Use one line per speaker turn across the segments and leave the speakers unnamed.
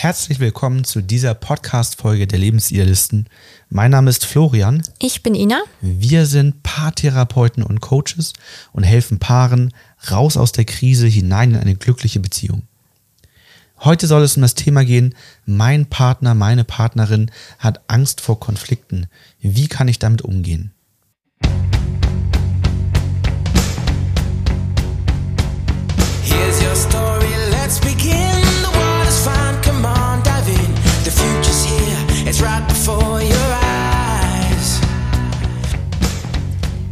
Herzlich willkommen zu dieser Podcast-Folge der Lebensidealisten. Mein Name ist Florian.
Ich bin Ina.
Wir sind Paartherapeuten und Coaches und helfen Paaren raus aus der Krise hinein in eine glückliche Beziehung. Heute soll es um das Thema gehen, mein Partner, meine Partnerin hat Angst vor Konflikten. Wie kann ich damit umgehen?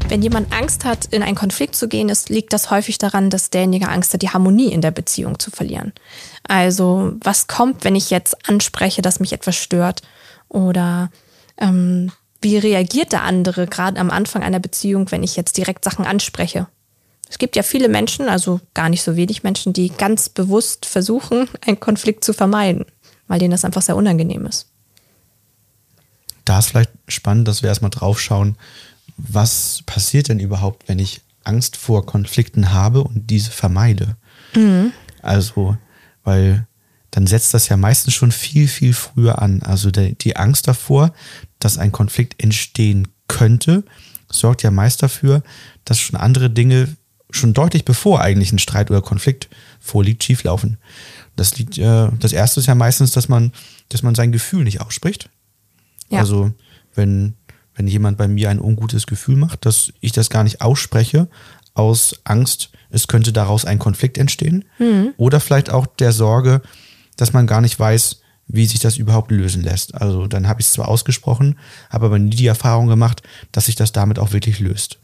Wenn jemand Angst hat, in einen Konflikt zu gehen, ist, liegt das häufig daran, dass derjenige Angst hat, die Harmonie in der Beziehung zu verlieren. Also, was kommt, wenn ich jetzt anspreche, dass mich etwas stört? Oder ähm, wie reagiert der andere gerade am Anfang einer Beziehung, wenn ich jetzt direkt Sachen anspreche? Es gibt ja viele Menschen, also gar nicht so wenig Menschen, die ganz bewusst versuchen, einen Konflikt zu vermeiden, weil denen das einfach sehr unangenehm ist.
Da ist vielleicht spannend, dass wir erstmal drauf schauen, was passiert denn überhaupt, wenn ich Angst vor Konflikten habe und diese vermeide. Also, weil dann setzt das ja meistens schon viel, viel früher an. Also der, die Angst davor, dass ein Konflikt entstehen könnte, sorgt ja meist dafür, dass schon andere Dinge schon deutlich bevor eigentlich ein Streit oder Konflikt vorliegt, schieflaufen. Das liegt, äh, das erste ist ja meistens, dass man, dass man sein Gefühl nicht ausspricht.
Ja.
Also wenn, wenn jemand bei mir ein ungutes Gefühl macht, dass ich das gar nicht ausspreche, aus Angst, es könnte daraus ein Konflikt entstehen. Oder vielleicht auch der Sorge, dass man gar nicht weiß, wie sich das überhaupt lösen lässt. Also dann habe ich es zwar ausgesprochen, habe aber nie die Erfahrung gemacht, dass sich das damit auch wirklich löst.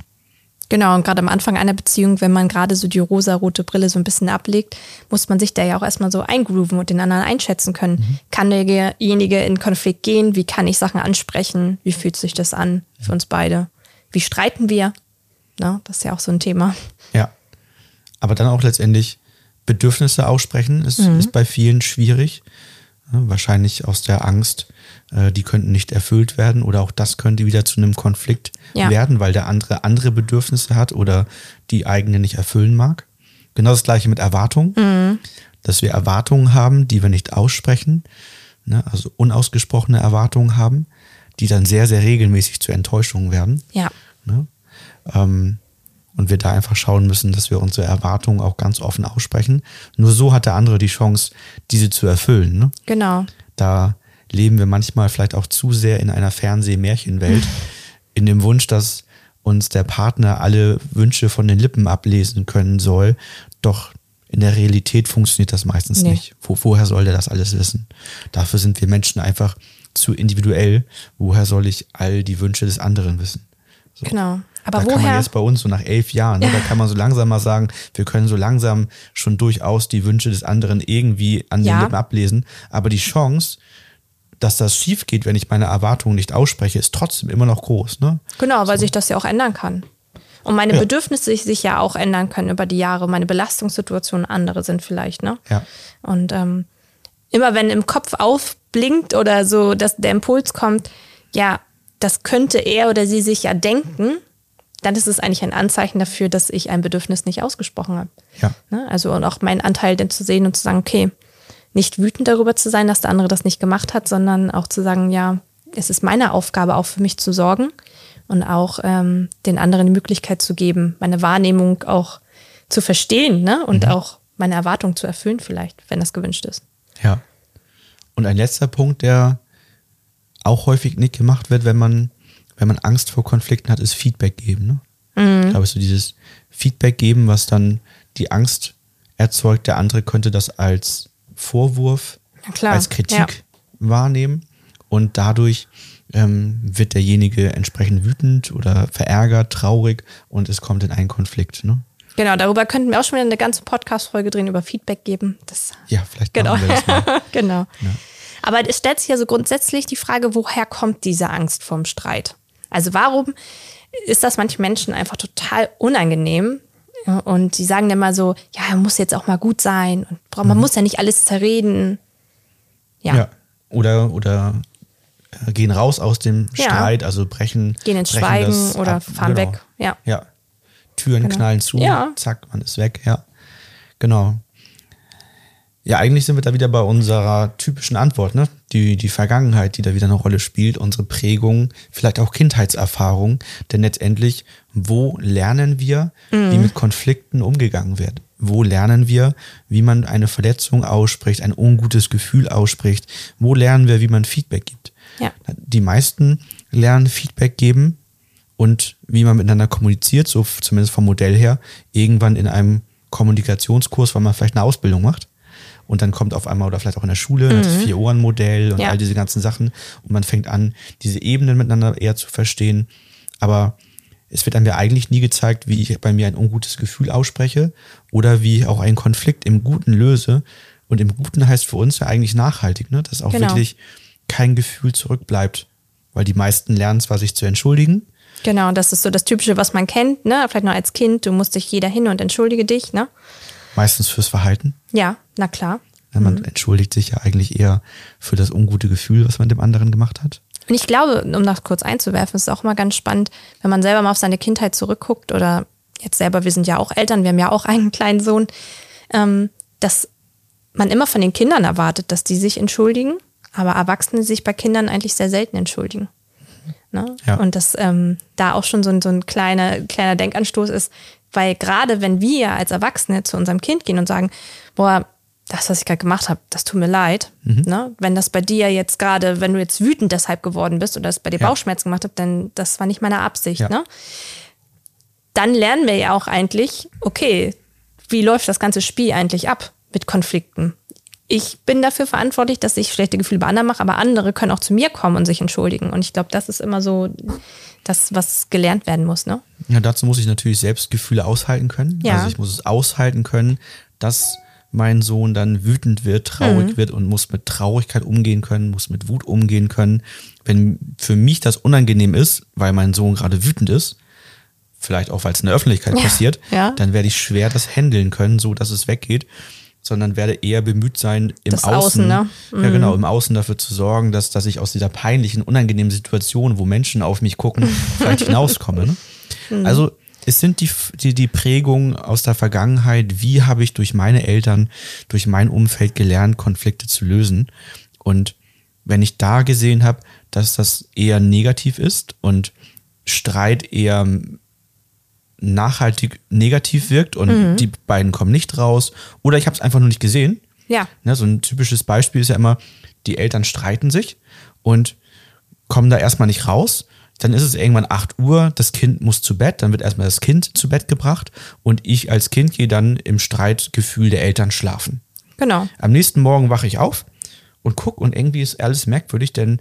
Genau, und gerade am Anfang einer Beziehung, wenn man gerade so die rosa-rote Brille so ein bisschen ablegt, muss man sich da ja auch erstmal so eingrooven und den anderen einschätzen können. Kann derjenige in Konflikt gehen? Wie kann ich Sachen ansprechen? Wie fühlt sich das an für uns beide? Wie streiten wir? Na, das ist ja auch so ein Thema.
Ja. Aber dann auch letztendlich Bedürfnisse aussprechen, ist, ist bei vielen schwierig. Ja, wahrscheinlich aus der Angst, die könnten nicht erfüllt werden oder auch das könnte wieder zu einem Konflikt
Ja.
werden, weil der andere andere Bedürfnisse hat oder die eigene nicht erfüllen mag. Genau das gleiche mit Erwartungen, dass wir Erwartungen haben, die wir nicht aussprechen, ne, also unausgesprochene Erwartungen haben, die dann sehr, sehr regelmäßig zu Enttäuschungen werden.
Ja,
Ne? Ähm, und wir da einfach schauen müssen, dass wir unsere Erwartungen auch ganz offen aussprechen. Nur so hat der andere die Chance, diese zu erfüllen. Ne?
genau.
Da leben wir manchmal vielleicht auch zu sehr in einer Fernseh-Märchenwelt, in dem Wunsch, dass uns der Partner alle Wünsche von den Lippen ablesen können soll. Doch in der Realität funktioniert das meistens
Nee.
nicht. Wo, woher soll der das alles wissen? Dafür sind wir Menschen einfach zu individuell. Woher soll ich all die Wünsche des anderen wissen? So.
Genau. Aber
da kann man
woher?
jetzt bei uns so nach elf Jahren, ne, da kann man so langsam mal sagen, wir können so langsam schon durchaus die Wünsche des anderen irgendwie an den
Ja.
Lippen ablesen. Aber die Chance, dass das schief geht, wenn ich meine Erwartungen nicht ausspreche, ist trotzdem immer noch groß. Ne?
Genau, weil sich das ja auch ändern kann. Und meine
Ja.
Bedürfnisse sich, sich ja auch ändern können über die Jahre. Meine Belastungssituationen andere sind vielleicht, ne?
Ja.
Und ähm, immer wenn im Kopf aufblinkt oder so, dass der Impuls kommt, ja, das könnte er oder sie sich ja denken, dann ist es eigentlich ein Anzeichen dafür, dass ich ein Bedürfnis nicht ausgesprochen habe.
Ja.
Ne? Also und auch meinen Anteil dann zu sehen und zu sagen, okay, nicht wütend darüber zu sein, dass der andere das nicht gemacht hat, sondern auch zu sagen, ja, es ist meine Aufgabe, auch für mich zu sorgen und auch ähm, den anderen die Möglichkeit zu geben, meine Wahrnehmung auch zu verstehen ne? und auch meine Erwartung zu erfüllen vielleicht, wenn das gewünscht ist.
Ja. Und ein letzter Punkt, der auch häufig nicht gemacht wird, wenn man, wenn man Angst vor Konflikten hat, ist Feedback geben. Ne?
Mhm.
Ich glaube, so dieses Feedback geben, was dann die Angst erzeugt, der andere könnte das als Vorwurf, als Kritik
ja.
wahrnehmen und dadurch ähm, wird derjenige entsprechend wütend oder verärgert, traurig und es kommt in einen Konflikt. Ne?
Genau, darüber könnten wir auch schon wieder eine ganze Podcast-Folge drehen, über Feedback geben. Das
Ja, vielleicht
Genau.
wir das mal.
genau. Aber es stellt sich ja so grundsätzlich die Frage, woher kommt diese Angst vorm Streit? Also warum ist das manchen Menschen einfach total unangenehm? Und die sagen dann mal so, ja, er muss jetzt auch mal gut sein und man muss ja nicht alles zerreden. Ja,
Mhm. Ja. Oder, oder äh, gehen raus aus dem
Ja.
Streit, also brechen.
gehen ins
brechen
Schweigen oder
ab.
fahren
Genau.
weg. Ja,
Ja. Türen
Genau.
knallen zu,
Ja.
zack, man ist weg, ja. Genau. Ja, eigentlich sind wir da wieder bei unserer typischen Antwort, ne? Die, die Vergangenheit, die da wieder eine Rolle spielt, unsere Prägung, vielleicht auch Kindheitserfahrung. Denn letztendlich, wo lernen wir, wie mit Konflikten umgegangen wird? Wo lernen wir, wie man eine Verletzung ausspricht, ein ungutes Gefühl ausspricht? Wo lernen wir, wie man Feedback gibt?
Ja.
Die meisten lernen Feedback geben und wie man miteinander kommuniziert, so zumindest vom Modell her, irgendwann in einem Kommunikationskurs, weil man vielleicht eine Ausbildung macht. Und dann kommt auf einmal oder vielleicht auch in der Schule das Vier-Ohren-Modell und
Ja.
all diese ganzen Sachen. Und man fängt an, diese Ebenen miteinander eher zu verstehen. Aber es wird einem ja eigentlich nie gezeigt, wie ich bei mir ein ungutes Gefühl ausspreche oder wie ich auch einen Konflikt im Guten löse. Und im Guten heißt für uns ja eigentlich nachhaltig, ne? dass auch
Genau.
wirklich kein Gefühl zurückbleibt. Weil die meisten lernen zwar, sich zu entschuldigen,
Genau, das ist so das Typische, was man kennt, ne? Vielleicht noch als Kind, du musst dich jeder hin und entschuldige dich, ne?
Meistens fürs Verhalten.
Ja, na klar.
Man entschuldigt sich ja eigentlich eher für das ungute Gefühl, was man dem anderen gemacht hat.
Und ich glaube, um das kurz einzuwerfen, ist es auch mal ganz spannend, wenn man selber mal auf seine Kindheit zurückguckt oder jetzt selber, wir sind ja auch Eltern, wir haben ja auch einen kleinen Sohn, ähm, dass man immer von den Kindern erwartet, dass die sich entschuldigen, aber Erwachsene sich bei Kindern eigentlich sehr selten entschuldigen. Ne?
Ja.
Und dass ähm, da auch schon so ein, so ein kleiner, kleiner Denkanstoß ist, weil gerade wenn wir als Erwachsene zu unserem Kind gehen und sagen, boah, das, was ich gerade gemacht habe, das tut mir leid.
Mhm.
Ne? Wenn das bei dir jetzt gerade, wenn du jetzt wütend deshalb geworden bist oder es bei dir
Ja.
Bauchschmerzen gemacht hat, dann das war nicht meine Absicht.
Ja.
Ne? Dann lernen wir ja auch eigentlich, okay, wie läuft das ganze Spiel eigentlich ab mit Konflikten? Ich bin dafür verantwortlich, dass ich schlechte Gefühle bei anderen mache, aber andere können auch zu mir kommen und sich entschuldigen. Und ich glaube, das ist immer so das, was gelernt werden muss. Ne?
Ja, dazu muss ich natürlich selbst Gefühle aushalten können.
Ja.
Also ich muss es aushalten können, dass mein Sohn dann wütend wird, traurig
Mhm.
wird und muss mit Traurigkeit umgehen können, muss mit Wut umgehen können. Wenn für mich das unangenehm ist, weil mein Sohn gerade wütend ist, vielleicht auch weil es in der Öffentlichkeit
Ja.
passiert,
Ja.
dann werde ich schwer das handeln können, so dass es weggeht, sondern werde eher bemüht sein, im
Das
Außen,
Außen, ne?
ja genau, im Außen dafür zu sorgen, dass, dass ich aus dieser peinlichen, unangenehmen Situation, wo Menschen auf mich gucken, vielleicht hinauskomme. Ne? Also es sind die, die, die Prägungen aus der Vergangenheit, wie habe ich durch meine Eltern, durch mein Umfeld gelernt, Konflikte zu lösen. Und wenn ich da gesehen habe, dass das eher negativ ist und Streit eher nachhaltig negativ wirkt und die beiden kommen nicht raus oder ich habe es einfach nur nicht gesehen.
Ja.
Ne, so ein typisches Beispiel ist ja immer, die Eltern streiten sich und kommen da erstmal nicht raus. Dann ist es irgendwann 8 Uhr, das Kind muss zu Bett, dann wird erstmal das Kind zu Bett gebracht und ich als Kind gehe dann im Streitgefühl der Eltern schlafen.
Genau.
Am nächsten Morgen wache ich auf und guck und irgendwie ist alles merkwürdig, denn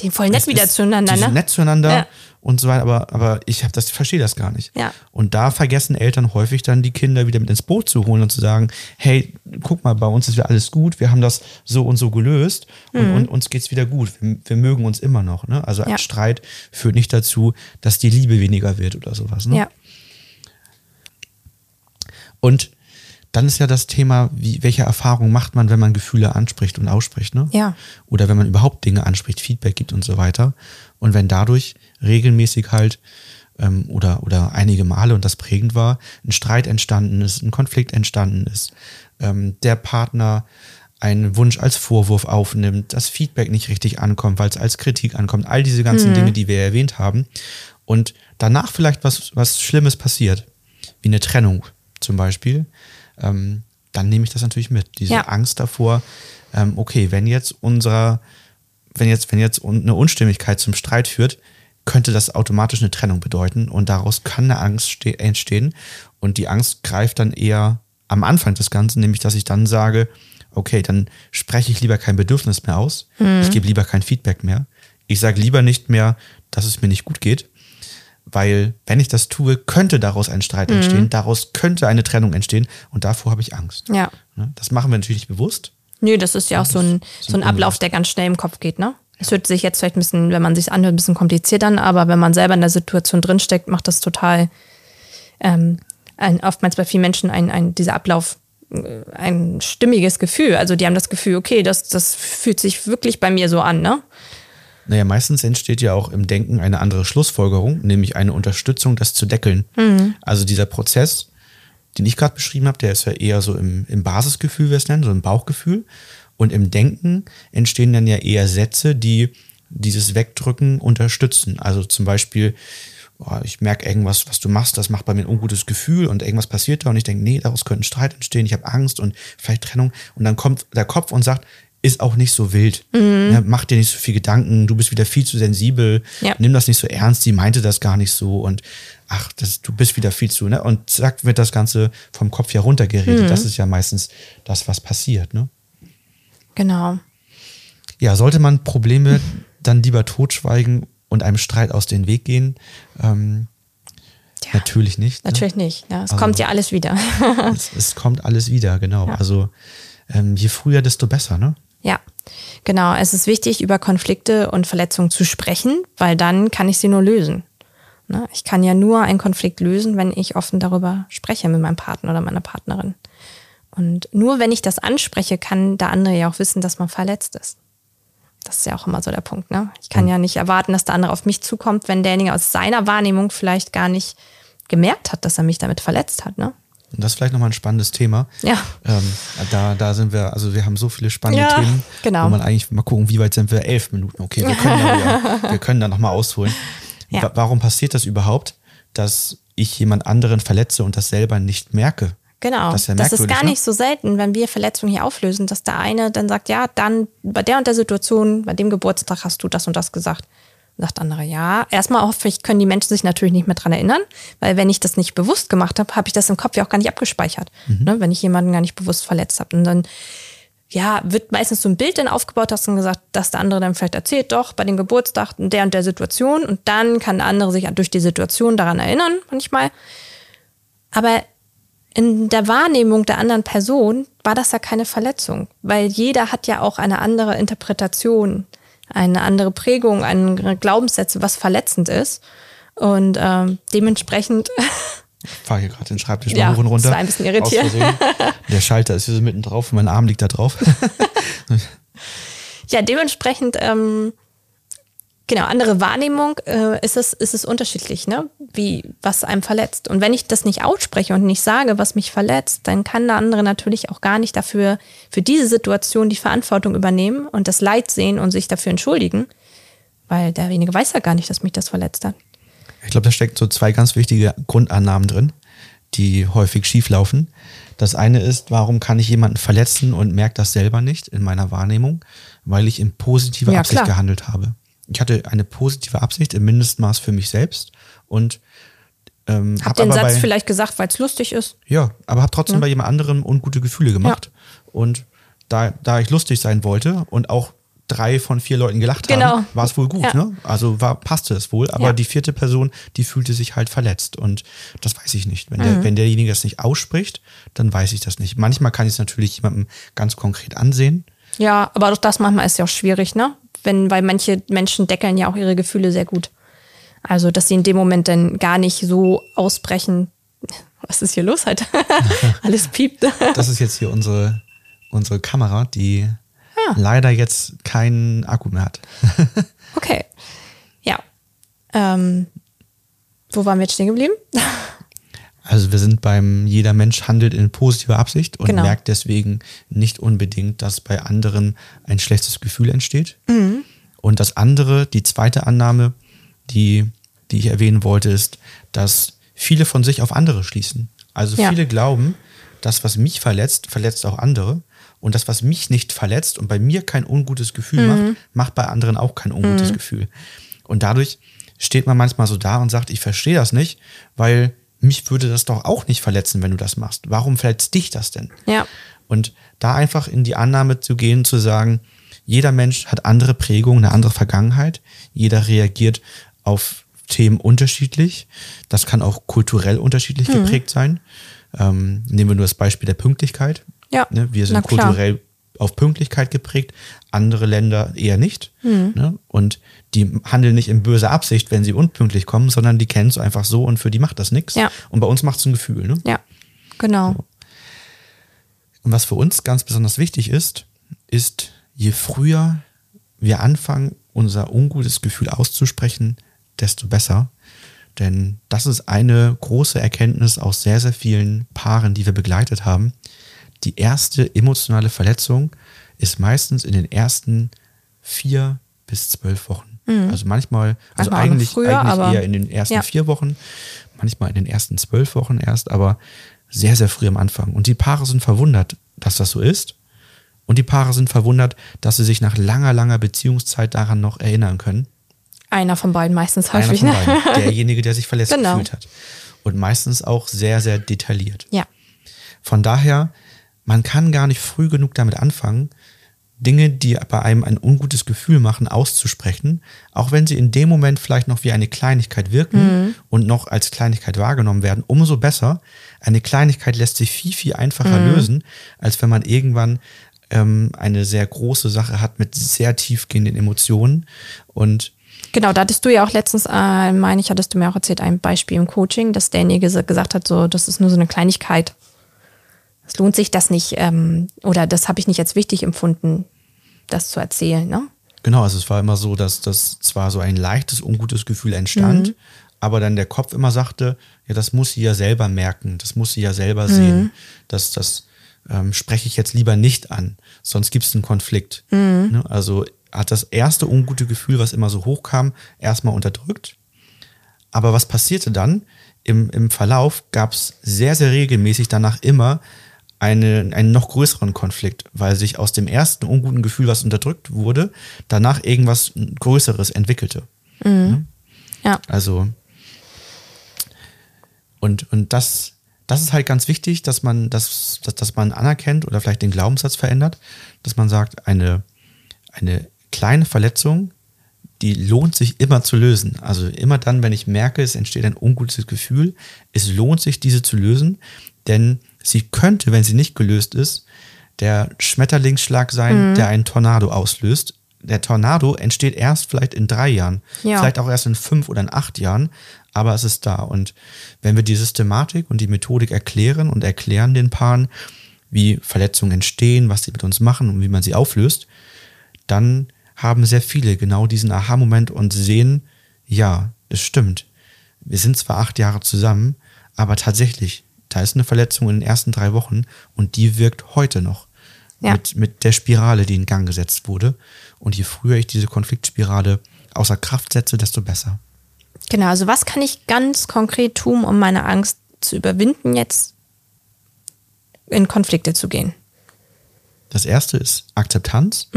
Die voll nett wieder zueinander,
die sind
ne?
nett zueinander
Ja.
und so weiter, aber, aber ich hab das, verstehe das gar nicht.
Ja.
Und da vergessen Eltern häufig dann die Kinder wieder mit ins Boot zu holen und zu sagen, hey, guck mal, bei uns ist wieder alles gut, wir haben das so und so gelöst und, und uns geht's wieder gut. Wir, wir mögen uns immer noch. Ne? Also ein
Mhm. Ja.
Streit führt nicht dazu, dass die Liebe weniger wird oder sowas. Ne?
Ja.
Und dann ist ja das Thema, wie, welche Erfahrung macht man, wenn man Gefühle anspricht und ausspricht, ne?
Ja.
Oder wenn man überhaupt Dinge anspricht, Feedback gibt und so weiter. Und wenn dadurch regelmäßig halt ähm, oder, oder einige Male, und das prägend war, ein Streit entstanden ist, ein Konflikt entstanden ist, ähm, der Partner einen Wunsch als Vorwurf aufnimmt, das Feedback nicht richtig ankommt, weil es als Kritik ankommt, all diese ganzen Dinge, die wir erwähnt haben. Und danach vielleicht was, was Schlimmes passiert, wie eine Trennung zum Beispiel, ähm, dann nehme ich das natürlich mit. Diese
Ja.
Angst davor, ähm, okay, wenn jetzt unserer, wenn jetzt, wenn jetzt eine Unstimmigkeit zum Streit führt, könnte das automatisch eine Trennung bedeuten und daraus kann eine Angst ste- entstehen. Und die Angst greift dann eher am Anfang des Ganzen, nämlich dass ich dann sage, okay, dann spreche ich lieber kein Bedürfnis mehr aus, ich gebe lieber kein Feedback mehr, ich sage lieber nicht mehr, dass es mir nicht gut geht, weil wenn ich das tue, könnte daraus ein Streit entstehen, daraus könnte eine Trennung entstehen und davor habe ich Angst.
Ja.
Ne? Das machen wir natürlich nicht bewusst.
Nö, das ist ja auch so ein,
so ein
Ablauf, der ganz schnell im Kopf geht, ne? Es hört sich jetzt vielleicht ein bisschen, wenn man sich anhört, ein bisschen kompliziert an, aber wenn man selber in der Situation drinsteckt, macht das total ähm, ein, oftmals bei vielen Menschen ein, ein, dieser Ablauf äh, ein stimmiges Gefühl. Also die haben das Gefühl, okay, das, das fühlt sich wirklich bei mir so an, ne?
Naja, meistens entsteht ja auch im Denken eine andere Schlussfolgerung, nämlich eine Unterstützung, das zu deckeln. Also dieser Prozess, den ich gerade beschrieben habe, der ist ja eher so im, im Basisgefühl, wie wir es nennen, so im Bauchgefühl. Und im Denken entstehen dann ja eher Sätze, die dieses Wegdrücken unterstützen. Also zum Beispiel, oh, ich merke irgendwas, was du machst, das macht bei mir ein ungutes Gefühl und irgendwas passiert da und ich denke, nee, daraus könnte ein Streit entstehen, ich habe Angst und vielleicht Trennung. Und dann kommt der Kopf und sagt, ist auch nicht so wild. Ne, mach dir nicht so viel Gedanken, du bist wieder viel zu sensibel,
Ja.
nimm das nicht so ernst, sie meinte das gar nicht so und ach, das, du bist wieder viel zu, ne? Und zack, wird das Ganze vom Kopf ja runtergeredet. Das ist ja meistens das, was passiert, ne?
Genau.
Ja, sollte man Probleme dann lieber totschweigen und einem Streit aus dem Weg gehen? Ähm,
Ja,
Natürlich nicht. Ne?
Natürlich nicht. Ja, es
Also-
kommt ja alles wieder.
Es, es kommt alles wieder, genau. Also ähm, je früher, desto besser, ne?
Ja, genau. Es ist wichtig, über Konflikte und Verletzungen zu sprechen, weil dann kann ich sie nur lösen. Ne? Ich kann ja nur einen Konflikt lösen, wenn ich offen darüber spreche mit meinem Partner oder meiner Partnerin. Und nur wenn ich das anspreche, kann der andere ja auch wissen, dass man verletzt ist. Das ist ja auch immer so der Punkt. Ne? Ich kann ja nicht erwarten, dass der andere auf mich zukommt, wenn derjenige aus seiner Wahrnehmung vielleicht gar nicht gemerkt hat, dass er mich damit verletzt hat. Ne?
Und das ist vielleicht nochmal ein spannendes Thema.
Ja.
Ähm, da, da sind wir, also wir haben so viele spannende
Ja,
Themen,
genau.
wo man eigentlich mal gucken, wie weit sind wir? Elf Minuten. Okay, wir können da, wieder, wir können da nochmal ausholen.
Ja.
Wa- Warum passiert das überhaupt, dass ich jemand anderen verletze und das selber nicht merke?
Genau.
Das ist ja
Das ist gar
ne?
nicht so selten, wenn wir Verletzungen hier auflösen, dass der eine dann sagt, ja, dann bei der und der Situation, bei dem Geburtstag hast du das und das gesagt. Sagt der andere, ja. Erstmal hoffe ich, können die Menschen sich natürlich nicht mehr dran erinnern, weil wenn ich das nicht bewusst gemacht habe, habe ich das im Kopf ja auch gar nicht abgespeichert.
Mhm.
Ne, wenn ich jemanden gar nicht bewusst verletzt habe. Und dann ja, wird meistens so ein Bild dann aufgebaut, hast du gesagt, dass der andere dann vielleicht erzählt, doch, bei dem Geburtstag in der und der Situation und dann kann der andere sich durch die Situation daran erinnern, manchmal. Aber in der Wahrnehmung der anderen Person war das ja keine Verletzung, weil jeder hat ja auch eine andere Interpretation, eine andere Prägung, andere Glaubenssätze, was verletzend ist. Und ähm, dementsprechend,
Ich fahre hier gerade den Schreibtisch
Ja,
mal hoch und runter.
das war ein bisschen
Versehen. Der Schalter ist hier so mitten drauf und mein Arm liegt da drauf.
ja, dementsprechend, ähm, genau, andere Wahrnehmung äh, ist, es, ist es unterschiedlich, ne? Wie, was einem verletzt. Und wenn ich das nicht ausspreche und nicht sage, was mich verletzt, dann kann der andere natürlich auch gar nicht dafür, für diese Situation die Verantwortung übernehmen und das Leid sehen und sich dafür entschuldigen, weil derjenige weiß ja gar nicht, dass mich das verletzt hat.
Ich glaube, da stecken so zwei ganz wichtige Grundannahmen drin, die häufig schieflaufen. Das eine ist, warum kann ich jemanden verletzen und merke das selber nicht in meiner Wahrnehmung? Weil ich in positiver
Ja,
Absicht
klar.
gehandelt habe. Ich hatte eine positive Absicht im Mindestmaß für mich selbst und ähm,
Hab
hab
den Satz
bei,
vielleicht gesagt, weil es lustig ist.
ja, aber habe trotzdem bei jemand anderem ungute Gefühle gemacht. Und da, da ich lustig sein wollte und auch drei von vier Leuten gelacht
Genau.
haben, war es wohl gut.
Ja.
Ne? Also war, passte es wohl. Aber
Ja.
die vierte Person, die fühlte sich halt verletzt. Und das weiß ich nicht. Wenn,
Mhm.
der, wenn derjenige das nicht ausspricht, dann weiß ich das nicht. Manchmal kann ich es natürlich jemandem ganz konkret ansehen.
Ja, aber auch das manchmal ist ja auch schwierig, ne? Wenn, weil manche Menschen deckeln ja auch ihre Gefühle sehr gut. Also, dass sie in dem Moment dann gar nicht so ausbrechen. Was ist hier los heute? Alles piept.
Das ist jetzt hier unsere, unsere Kamera, die
Ah.
leider jetzt keinen Akku mehr hat.
Okay. Ja. Ähm, wo waren wir jetzt stehen geblieben?
Also wir sind beim, jeder Mensch handelt in positiver Absicht und
Genau.
merkt deswegen nicht unbedingt, dass bei anderen ein schlechtes Gefühl entsteht.
Mhm.
Und das andere, die zweite Annahme, die, die ich erwähnen wollte, ist, dass viele von sich auf andere schließen. Also
Ja.
viele glauben, das, was mich verletzt, verletzt auch andere. Und das, was mich nicht verletzt und bei mir kein ungutes Gefühl
Mhm.
macht, macht bei anderen auch kein ungutes Gefühl. Und dadurch steht man manchmal so da und sagt, ich verstehe das nicht, weil mich würde das doch auch nicht verletzen, wenn du das machst. Warum verletzt dich das denn?
Ja.
Und da einfach in die Annahme zu gehen, zu sagen, jeder Mensch hat andere Prägungen, eine andere Vergangenheit. Jeder reagiert auf Themen unterschiedlich. Das kann auch kulturell unterschiedlich
Mhm.
geprägt sein. Ähm, nehmen wir nur das Beispiel der Pünktlichkeit.
Ja,
Ne, wir sind kulturell auf Pünktlichkeit geprägt, andere Länder eher nicht.
Mhm.
Ne? Und die handeln nicht in böser Absicht, wenn sie unpünktlich kommen, sondern die kennen es einfach so und für die macht das nichts.
Ja.
Und bei uns macht es ein Gefühl. Ne?
Ja. Genau.
Und was für uns ganz besonders wichtig ist, ist, je früher wir anfangen, unser ungutes Gefühl auszusprechen, desto besser. Denn das ist eine große Erkenntnis aus sehr, sehr vielen Paaren, die wir begleitet haben. Die erste emotionale Verletzung ist meistens in den ersten vier bis zwölf Wochen. Also manchmal, also
Mhm. Manchmal
eigentlich,
früher,
eigentlich eher in den ersten
Ja.
vier Wochen, manchmal in den ersten zwölf Wochen erst, aber sehr, sehr früh am Anfang. Und die Paare sind verwundert, dass das so ist. Und die Paare sind verwundert, dass sie sich nach langer, langer Beziehungszeit daran noch erinnern können.
Einer von beiden meistens
Einer
häufig.
von
Ne?
beiden, derjenige, der sich verletzt
Genau.
gefühlt hat. Und meistens auch sehr, sehr detailliert.
Ja.
Von daher, man kann gar nicht früh genug damit anfangen, Dinge, die bei einem ein ungutes Gefühl machen, auszusprechen, auch wenn sie in dem Moment vielleicht noch wie eine Kleinigkeit wirken und noch als Kleinigkeit wahrgenommen werden, umso besser. Eine Kleinigkeit lässt sich viel, viel einfacher lösen, als wenn man irgendwann ähm, eine sehr große Sache hat mit sehr tiefgehenden Emotionen. Und
Genau, da hattest du ja auch letztens, äh, meine ich, hattest du mir auch erzählt, ein Beispiel im Coaching, dass derjenige ges- gesagt hat, so, das ist nur so eine Kleinigkeit. Es lohnt sich das nicht, ähm, oder das habe ich nicht als wichtig empfunden, das zu erzählen, ne?
Genau, also es war immer so, dass das zwar so ein leichtes, ungutes Gefühl entstand, aber dann der Kopf immer sagte, ja, das muss sie ja selber merken, das muss sie ja selber sehen. Das, das ähm, spreche ich jetzt lieber nicht an, sonst gibt es einen Konflikt. Ne? Also hat das erste ungute Gefühl, was immer so hochkam, erstmal unterdrückt. Aber was passierte dann? Im, im Verlauf gab es sehr, sehr regelmäßig danach immer eine, einen noch größeren Konflikt, weil sich aus dem ersten unguten Gefühl, was unterdrückt wurde, danach irgendwas Größeres entwickelte.
Ja.
Also, und, und das, das ist halt ganz wichtig, dass man, das, dass, dass man anerkennt oder vielleicht den Glaubenssatz verändert, dass man sagt, eine, eine kleine Verletzung, die lohnt sich immer zu lösen. Also immer dann, wenn ich merke, es entsteht ein ungutes Gefühl, es lohnt sich, diese zu lösen, denn sie könnte, wenn sie nicht gelöst ist, der Schmetterlingsschlag sein, der einen Tornado auslöst. Der Tornado entsteht erst vielleicht in drei Jahren,
Ja.
vielleicht auch erst in fünf oder in acht Jahren, aber es ist da. Und wenn wir die Systematik und die Methodik erklären und erklären den Paaren, wie Verletzungen entstehen, was sie mit uns machen und wie man sie auflöst, dann haben sehr viele genau diesen Aha-Moment und sehen, ja, es stimmt. Wir sind zwar acht Jahre zusammen, aber tatsächlich, da ist eine Verletzung in den ersten drei Wochen und die wirkt heute noch.
Ja.
Mit, mit der Spirale, die in Gang gesetzt wurde. Und je früher ich diese Konfliktspirale außer Kraft setze, desto besser.
Genau, also was kann ich ganz konkret tun, um meine Angst zu überwinden, jetzt in Konflikte zu gehen?
Das erste ist Akzeptanz,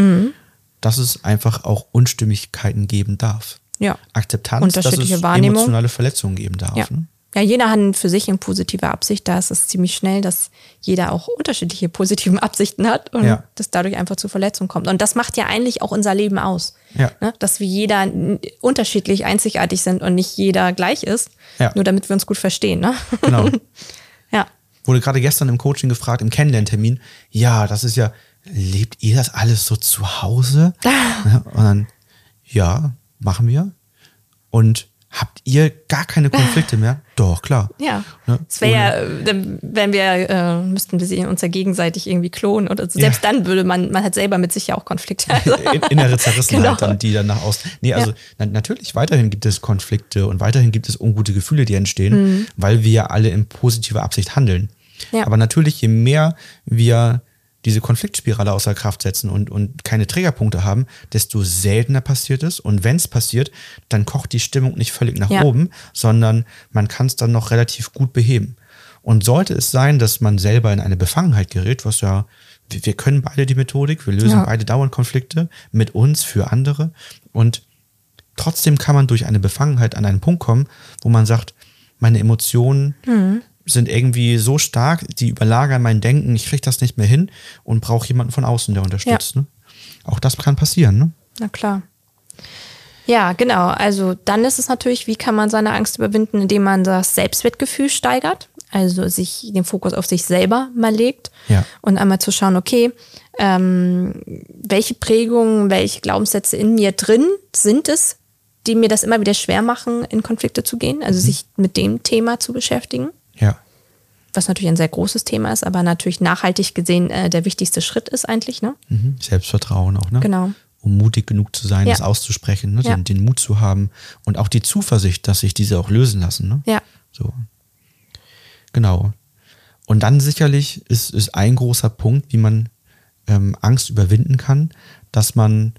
dass es einfach auch Unstimmigkeiten geben darf.
Ja.
Akzeptanz, dass es
Wahrnehmung.
emotionale Verletzungen geben darf.
Ja.
Ne?
Ja, jeder hat für sich eine positive Absicht. Da ist es ziemlich schnell, dass jeder auch unterschiedliche positive Absichten hat und
Ja.
das dadurch einfach zu Verletzungen kommt. Und das macht ja eigentlich auch unser Leben aus.
Ja.
Ne? Dass wir jeder unterschiedlich, einzigartig sind und nicht jeder gleich ist.
Ja.
Nur damit wir uns gut verstehen. Ne?
Genau.
ja.
Wurde gerade gestern im Coaching gefragt, im Kennenlerntermin, ja, das ist ja, lebt ihr das alles so zu Hause? Ja, und dann, ja, machen wir. Und habt ihr gar keine Konflikte mehr? Doch, klar.
Ja.
Ne?
Es wäre ja, äh, dann- wenn wir, äh, müssten wir sie uns ja gegenseitig irgendwie klonen oder so. Selbst dann würde man, man hat selber mit sich ja auch Konflikte. Also,
In, innere Zerrissenheit,
Genau.
dann, die dann nach außen. Nee, also
Ja.
na, natürlich, weiterhin gibt es Konflikte und weiterhin gibt es ungute Gefühle, die entstehen,
Mhm.
weil wir ja alle in positiver Absicht handeln.
Ja.
Aber natürlich, je mehr wir diese Konfliktspirale außer Kraft setzen und, und keine Triggerpunkte haben, desto seltener passiert es. Und wenn es passiert, dann kocht die Stimmung nicht völlig nach
Ja.
oben, sondern man kann es dann noch relativ gut beheben. Und sollte es sein, dass man selber in eine Befangenheit gerät, was ja, wir, wir können beide die Methodik, wir lösen
Ja.
beide dauernd Konflikte mit uns, für andere. Und trotzdem kann man durch eine Befangenheit an einen Punkt kommen, wo man sagt, meine Emotionen sind irgendwie so stark, die überlagern mein Denken, ich kriege das nicht mehr hin und brauche jemanden von außen, der unterstützt. Ne? Auch das kann passieren. Ne?
Na klar. Ja, genau. Also dann ist es natürlich, wie kann man seine Angst überwinden, indem man das Selbstwertgefühl steigert, also sich den Fokus auf sich selber mal legt
Ja.
und einmal zu schauen, okay, ähm, welche Prägungen, welche Glaubenssätze in mir drin sind es, die mir das immer wieder schwer machen, in Konflikte zu gehen, also sich mit dem Thema zu beschäftigen
Ja.
was natürlich ein sehr großes Thema ist, aber natürlich nachhaltig gesehen äh, der wichtigste Schritt ist eigentlich, ne?
Mhm. Selbstvertrauen auch. Ne?
Genau.
um mutig genug zu sein,
Ja.
das auszusprechen, ne?
Ja.
den, den Mut zu haben und auch die Zuversicht, dass sich diese auch lösen lassen. Ne?
Ja.
So. Genau. Und dann sicherlich ist, ist ein großer Punkt, wie man ähm, Angst überwinden kann, dass man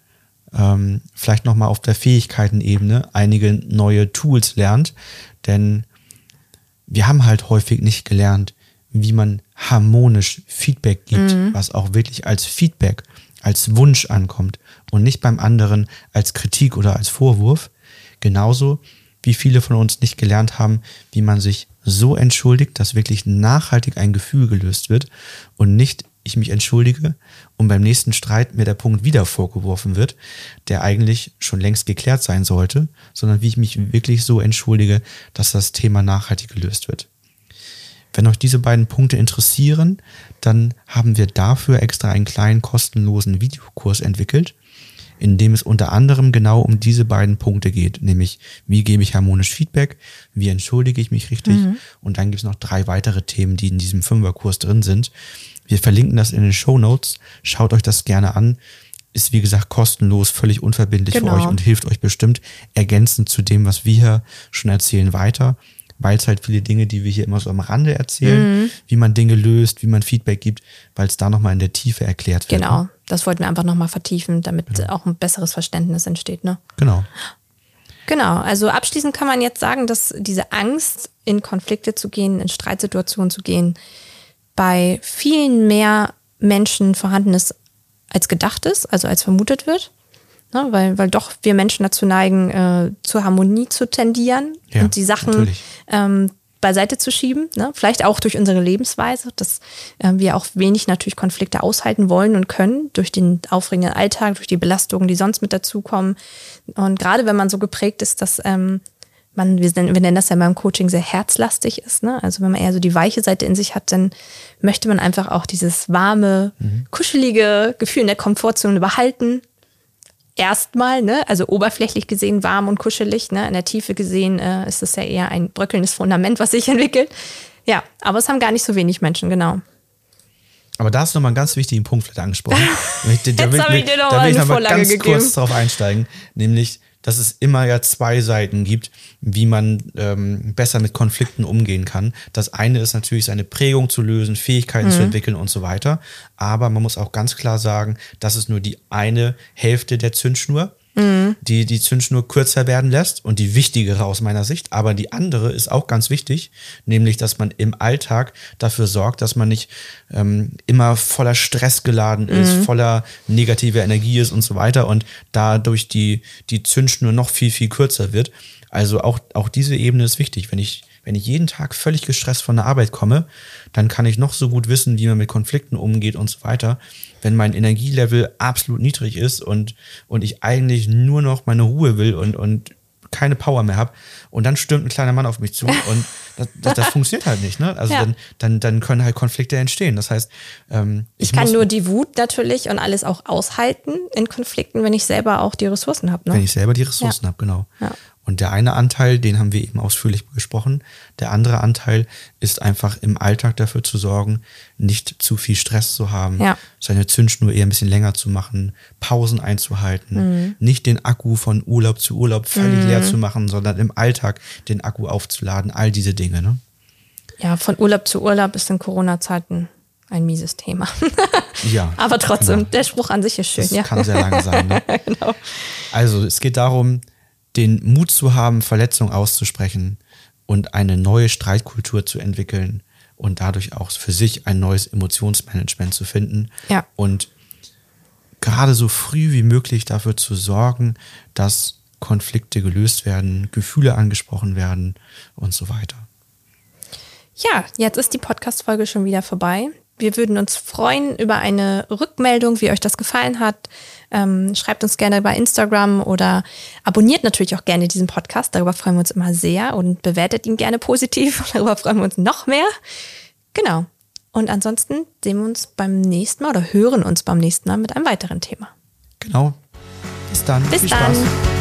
ähm, vielleicht nochmal auf der Fähigkeitenebene einige neue Tools lernt. Denn wir haben halt häufig nicht gelernt, wie man harmonisch Feedback gibt, was auch wirklich als Feedback, als Wunsch ankommt und nicht beim anderen als Kritik oder als Vorwurf. Genauso wie viele von uns nicht gelernt haben, wie man sich so entschuldigt, dass wirklich nachhaltig ein Gefühl gelöst wird und nicht ich mich entschuldige und beim nächsten Streit mir der Punkt wieder vorgeworfen wird, der eigentlich schon längst geklärt sein sollte, sondern wie ich mich wirklich so entschuldige, dass das Thema nachhaltig gelöst wird. Wenn euch diese beiden Punkte interessieren, dann haben wir dafür extra einen kleinen kostenlosen Videokurs entwickelt, in dem es unter anderem genau um diese beiden Punkte geht, nämlich wie gebe ich harmonisch Feedback, wie entschuldige ich mich richtig und dann gibt es noch drei weitere Themen, die in diesem Fünferkurs drin sind. Wir verlinken das in den Show Notes, schaut euch das gerne an, ist wie gesagt kostenlos, völlig unverbindlich
Genau.
für euch und hilft euch bestimmt ergänzend zu dem, was wir hier schon erzählen, weiter weil es halt viele Dinge, die wir hier immer so am Rande erzählen,
Mhm.
wie man Dinge löst, wie man Feedback gibt, weil es da nochmal in der Tiefe erklärt wird.
Genau.
Ne?
Das wollten wir einfach nochmal vertiefen, damit auch ein besseres Verständnis entsteht. Ne?
Genau.
Genau, also abschließend kann man jetzt sagen, dass diese Angst, in Konflikte zu gehen, in Streitsituationen zu gehen, bei vielen mehr Menschen vorhanden ist, als gedacht ist, also als vermutet wird. Ne, weil, weil doch wir Menschen dazu neigen, äh, zur Harmonie zu tendieren
Ja,
und die Sachen ähm, beiseite zu schieben. Ne? Vielleicht auch durch unsere Lebensweise, dass äh, wir auch wenig natürlich Konflikte aushalten wollen und können, durch den aufregenden Alltag, durch die Belastungen, die sonst mit dazukommen. Und gerade wenn man so geprägt ist, dass ähm, man, wir, nennen- wir nennen das ja beim Coaching sehr herzlastig ist, ne? also wenn man eher so die weiche Seite in sich hat, dann möchte man einfach auch dieses warme, kuschelige Gefühl in der Komfortzone behalten erstmal, ne, also oberflächlich gesehen warm und kuschelig, ne, in der Tiefe gesehen äh, ist es ja eher ein bröckelndes Fundament, was sich entwickelt. Ja, aber es haben gar nicht so wenig Menschen, genau.
Aber da ist nochmal einen ganz wichtigen Punkt vielleicht angesprochen. Da will-
ich
da will ich
eine
noch mal
Vorlage
ganz
gegeben.
kurz drauf einsteigen, nämlich, dass es immer ja zwei Seiten gibt, wie man ähm, besser mit Konflikten umgehen kann. Das eine ist natürlich seine Prägung zu lösen, Fähigkeiten
Mhm.
zu entwickeln und so weiter. Aber man muss auch ganz klar sagen, das ist nur die eine Hälfte der Zündschnur.
Mhm.
die die Zündschnur kürzer werden lässt und die wichtigere aus meiner Sicht. Aber die andere ist auch ganz wichtig, nämlich, dass man im Alltag dafür sorgt, dass man nicht ähm, immer voller Stress geladen ist, voller negativer Energie ist und so weiter und dadurch die, die Zündschnur noch viel, viel kürzer wird. Also auch, auch diese Ebene ist wichtig. Wenn ich, wenn ich jeden Tag völlig gestresst von der Arbeit komme, dann kann ich noch so gut wissen, wie man mit Konflikten umgeht und so weiter. Wenn mein Energielevel absolut niedrig ist und, und ich eigentlich nur noch meine Ruhe will und, und keine Power mehr habe und dann stürmt ein kleiner Mann auf mich zu und das, das, das funktioniert halt nicht. Ne? Also
Ja.
dann, dann, dann können halt Konflikte entstehen. Das heißt, ähm,
Ich, kann
muss,
nur die Wut natürlich und alles auch aushalten in Konflikten, wenn ich selber auch die Ressourcen habe. Ne?
wenn ich selber die Ressourcen
Ja.
habe, genau.
Ja.
Und der eine Anteil, den haben wir eben ausführlich besprochen. Der andere Anteil ist einfach im Alltag dafür zu sorgen, nicht zu viel Stress zu haben,
Ja.
seine Zündschnur eher ein bisschen länger zu machen, Pausen einzuhalten,
Mhm.
nicht den Akku von Urlaub zu Urlaub völlig leer zu machen, sondern im Alltag den Akku aufzuladen, all diese Dinge. Ne?
Ja, von Urlaub zu Urlaub ist in Corona-Zeiten ein mieses Thema.
Ja,
aber trotzdem,
genau.
der Spruch an sich ist schön,
Das
ja.
kann sehr lange sein. Ne?
genau.
Also es geht darum, den Mut zu haben, Verletzungen auszusprechen und eine neue Streitkultur zu entwickeln und dadurch auch für sich ein neues Emotionsmanagement zu finden.
Ja.
Und gerade so früh wie möglich dafür zu sorgen, dass Konflikte gelöst werden, Gefühle angesprochen werden und so weiter.
Ja, jetzt ist die Podcast-Folge schon wieder vorbei. Wir würden uns freuen über eine Rückmeldung, wie euch das gefallen hat. Ähm, schreibt uns gerne bei Instagram oder abonniert natürlich auch gerne diesen Podcast. Darüber freuen wir uns immer sehr und bewertet ihn gerne positiv. Darüber freuen wir uns noch mehr. Genau. Und ansonsten sehen wir uns beim nächsten Mal oder hören uns beim nächsten Mal mit einem weiteren Thema.
Genau. Bis dann.
Bis
Viel
dann.
Spaß.